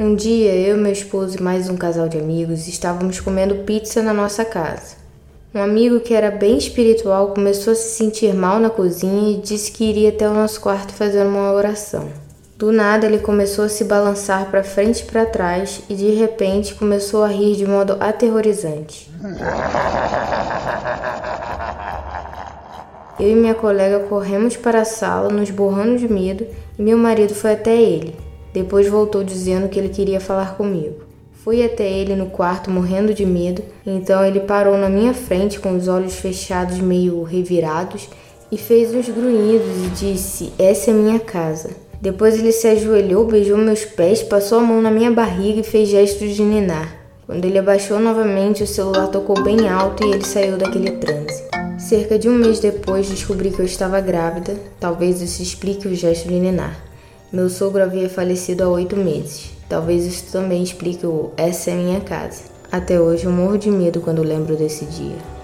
Um dia, eu, meu esposo e mais um casal de amigos estávamos comendo pizza na nossa casa. Um amigo que era bem espiritual começou a se sentir mal na cozinha e disse que iria até o nosso quarto fazer uma oração. Do nada, ele começou a se balançar para frente e para trás e de repente começou a rir de modo aterrorizante. Eu e minha colega corremos para a sala, nos borrando de medo, e meu marido foi até ele. Depois voltou dizendo que ele queria falar comigo. Fui até ele no quarto morrendo de medo, então ele parou na minha frente com os olhos fechados, meio revirados, e fez uns grunhidos e disse: Essa é minha casa. Depois ele se ajoelhou, beijou meus pés, passou a mão na minha barriga e fez gestos de ninar. Quando ele abaixou novamente, o celular tocou bem alto e ele saiu daquele transe. Cerca de um mês depois, descobri que eu estava grávida. Talvez isso explique o gesto de ninar. Meu sogro havia falecido há oito meses. Talvez isso também explique o Essa é minha casa. Até hoje eu morro de medo quando lembro desse dia.